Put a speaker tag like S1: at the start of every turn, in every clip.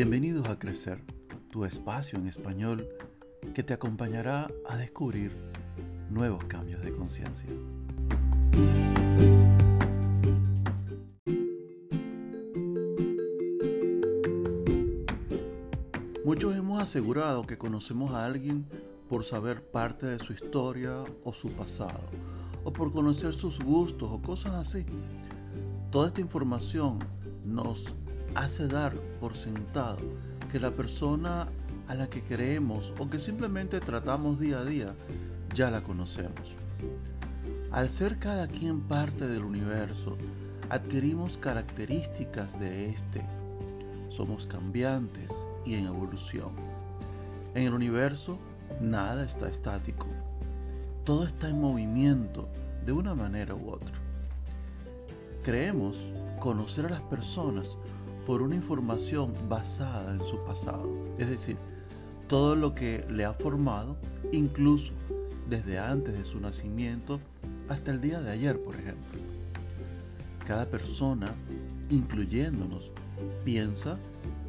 S1: Bienvenidos a Crecer, tu espacio en español que te acompañará a descubrir nuevos cambios de conciencia. Muchos hemos asegurado que conocemos a alguien por saber parte de su historia o su pasado, o por conocer sus gustos o cosas así. Toda esta información nos hace dar por sentado que la persona a la que creemos o que simplemente tratamos día a día ya la conocemos. Al ser cada quien parte del universo, adquirimos características de este. Somos cambiantes y en evolución. En el universo nada está estático. Todo está en movimiento de una manera u otra. Creemos conocer a las personas por una información basada en su pasado. Es decir, todo lo que le ha formado, incluso desde antes de su nacimiento hasta el día de ayer, por ejemplo. Cada persona, incluyéndonos, piensa,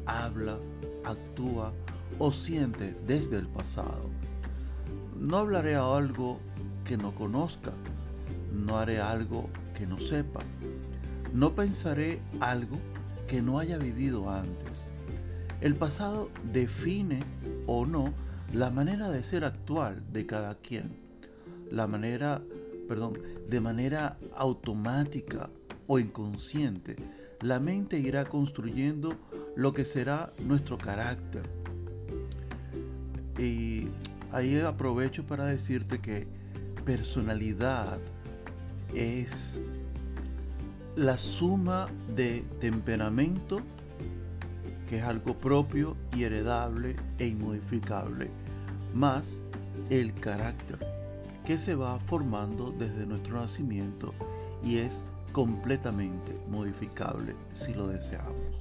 S1: habla, actúa o siente desde el pasado. No hablaré a algo que no conozca, no haré algo que no sepa, no pensaré algo que no haya vivido antes. El pasado define o no la manera de ser actual de cada quien. La manera, perdón, de manera automática o inconsciente, la mente irá construyendo lo que será nuestro carácter. Y ahí aprovecho para decirte que personalidad es la suma de temperamento, que es algo propio y heredable e inmodificable, más el carácter, que se va formando desde nuestro nacimiento y es completamente modificable si lo deseamos.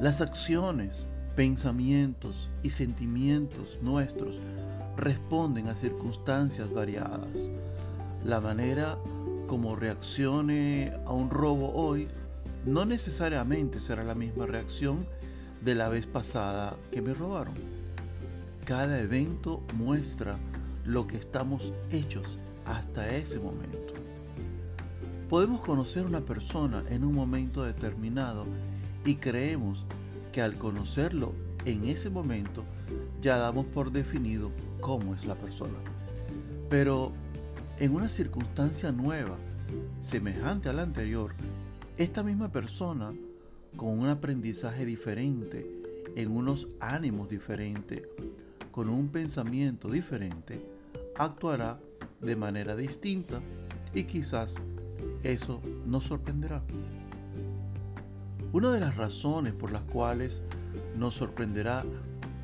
S1: Las acciones, pensamientos y sentimientos nuestros responden a circunstancias variadas. La manera como reaccione a un robo hoy, no necesariamente será la misma reacción de la vez pasada que me robaron. Cada evento muestra lo que estamos hechos hasta ese momento. Podemos conocer una persona en un momento determinado y creemos que al conocerlo en ese momento ya damos por definido cómo es la persona. Pero en una circunstancia nueva, semejante a la anterior, esta misma persona, con un aprendizaje diferente, en unos ánimos diferentes, con un pensamiento diferente, actuará de manera distinta y quizás eso nos sorprenderá. Una de las razones por las cuales nos sorprenderá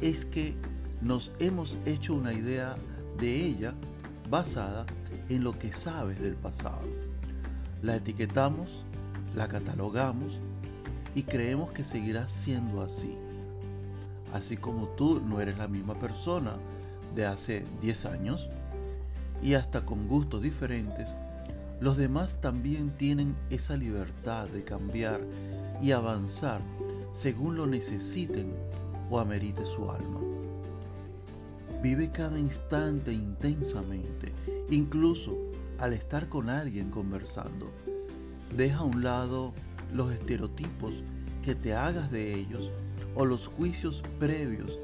S1: es que nos hemos hecho una idea de ella basada en lo que sabes del pasado. La etiquetamos, la catalogamos y creemos que seguirá siendo así. Así como tú no eres la misma persona de hace 10 años y hasta con gustos diferentes, los demás también tienen esa libertad de cambiar y avanzar según lo necesiten o amerite su alma. Vive cada instante intensamente, incluso al estar con alguien conversando. Deja a un lado los estereotipos que te hagas de ellos o los juicios previos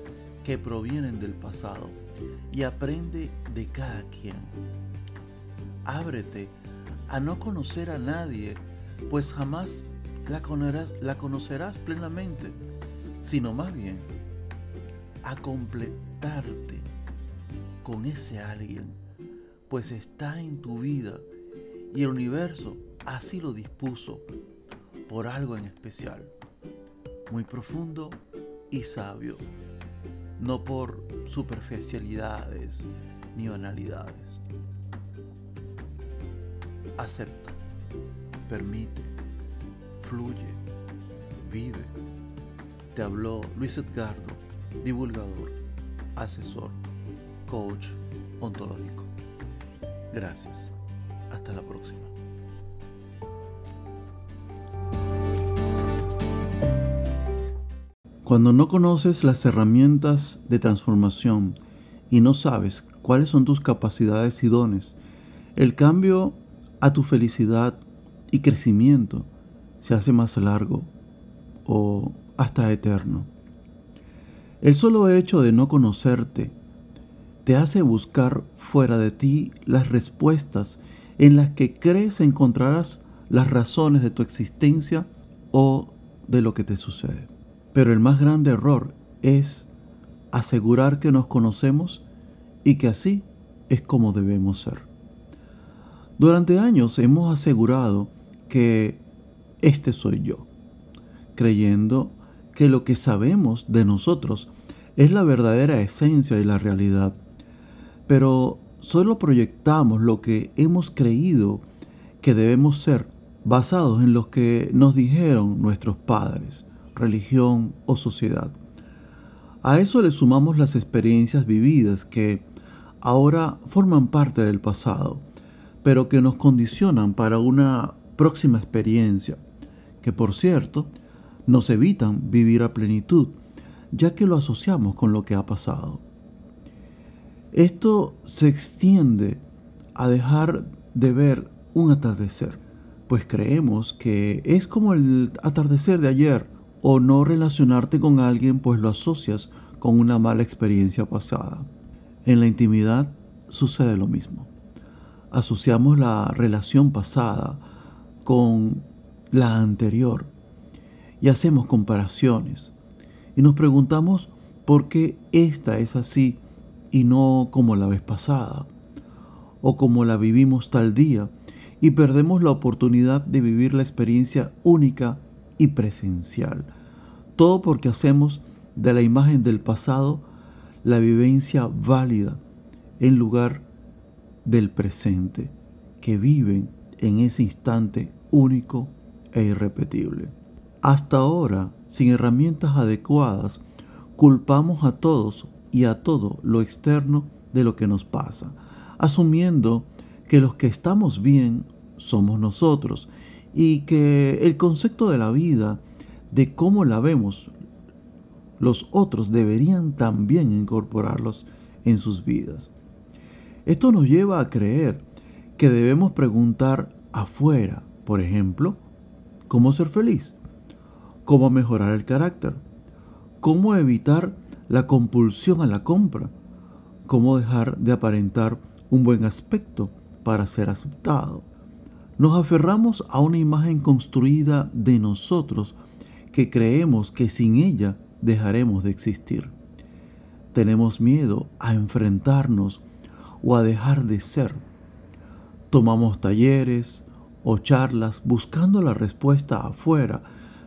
S1: que provienen del pasado y aprende de cada quien. Ábrete a no conocer a nadie, pues jamás la conocerás, plenamente, sino más bien a completarte con ese alguien, pues está en tu vida y el universo así lo dispuso por algo en especial, muy profundo y sabio, no por superficialidades ni banalidades. Acepta, permite, fluye, vive. Te habló Luis Edgardo, divulgador, asesor coach ontológico. Gracias. Hasta la próxima. Cuando no conoces las herramientas de transformación y no sabes cuáles son tus capacidades y dones, el cambio a tu felicidad y crecimiento se hace más largo o hasta eterno. El solo hecho de no conocerte te hace buscar fuera de ti las respuestas en las que crees encontrarás las razones de tu existencia o de lo que te sucede. Pero el más grande error es asegurar que nos conocemos y que así es como debemos ser. Durante años hemos asegurado que este soy yo, creyendo que lo que sabemos de nosotros es la verdadera esencia y la realidad. Pero solo proyectamos lo que hemos creído que debemos ser basados en lo que nos dijeron nuestros padres, religión o sociedad. A eso le sumamos las experiencias vividas que ahora forman parte del pasado, pero que nos condicionan para una próxima experiencia, que por cierto, nos evitan vivir a plenitud, ya que lo asociamos con lo que ha pasado. Esto se extiende a dejar de ver un atardecer, pues creemos que es como el atardecer de ayer, o no relacionarte con alguien pues lo asocias con una mala experiencia pasada. En la intimidad sucede lo mismo. Asociamos la relación pasada con la anterior y hacemos comparaciones y nos preguntamos por qué esta es así y no como la vez pasada, o como la vivimos tal día, y perdemos la oportunidad de vivir la experiencia única y presencial. Todo porque hacemos de la imagen del pasado la vivencia válida en lugar del presente, que viven en ese instante único e irrepetible. Hasta ahora, sin herramientas adecuadas, culpamos a todos y a todo lo externo de lo que nos pasa, asumiendo que los que estamos bien somos nosotros y que el concepto de la vida, de cómo la vemos, los otros deberían también incorporarlos en sus vidas. Esto nos lleva a creer que debemos preguntar afuera, por ejemplo, cómo ser feliz, cómo mejorar el carácter, cómo evitar la compulsión a la compra, cómo dejar de aparentar un buen aspecto para ser aceptado. Nos aferramos a una imagen construida de nosotros que creemos que sin ella dejaremos de existir. Tenemos miedo a enfrentarnos o a dejar de ser. Tomamos talleres o charlas buscando la respuesta afuera,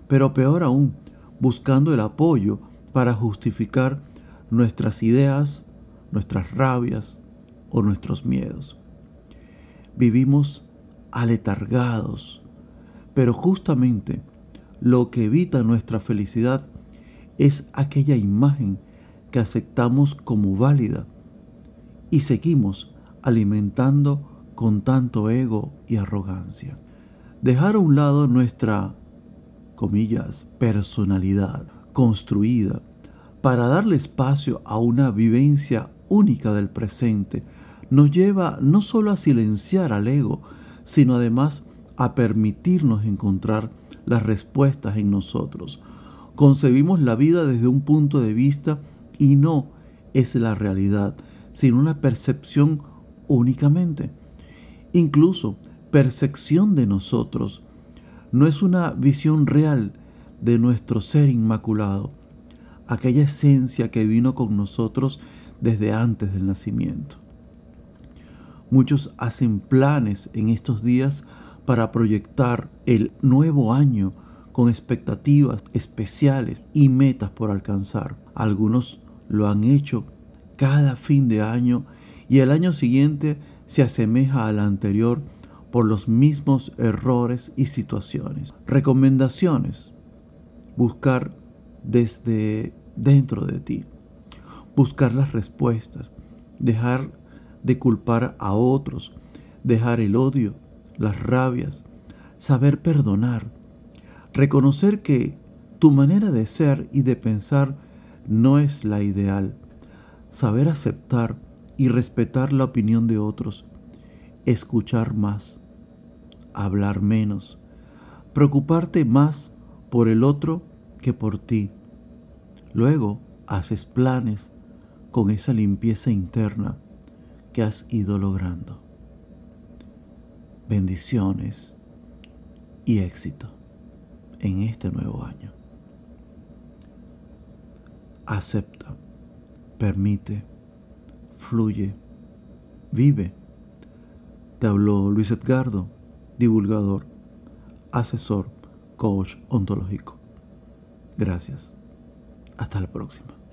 S1: pero peor aún, buscando el apoyo para justificar nuestras ideas, nuestras rabias o nuestros miedos. Vivimos aletargados, pero justamente lo que evita nuestra felicidad es aquella imagen que aceptamos como válida y seguimos alimentando con tanto ego y arrogancia. Dejar a un lado nuestra, comillas, personalidad construida para darle espacio a una vivencia única del presente, nos lleva no solo a silenciar al ego, sino además a permitirnos encontrar las respuestas en nosotros. Concebimos la vida desde un punto de vista y no es la realidad, sino una percepción únicamente. Incluso percepción de nosotros no es una visión real de nuestro ser inmaculado, aquella esencia que vino con nosotros desde antes del nacimiento. Muchos hacen planes en estos días para proyectar el nuevo año con expectativas especiales y metas por alcanzar. Algunos lo han hecho cada fin de año y el año siguiente se asemeja al anterior por los mismos errores y situaciones. Recomendaciones buscar desde dentro de ti, buscar las respuestas, dejar de culpar a otros, dejar el odio, las rabias, saber perdonar, reconocer que Tu manera de ser y de pensar no es la ideal. Saber aceptar y respetar la opinión de otros, escuchar más, hablar menos, preocuparte más por el otro que por ti. Luego haces planes con esa limpieza interna que has ido logrando. Bendiciones y éxito en este nuevo año. Acepta, permite, fluye, vive. Te habló Luis Edgardo, divulgador, asesor, coach ontológico. Gracias. Hasta la próxima.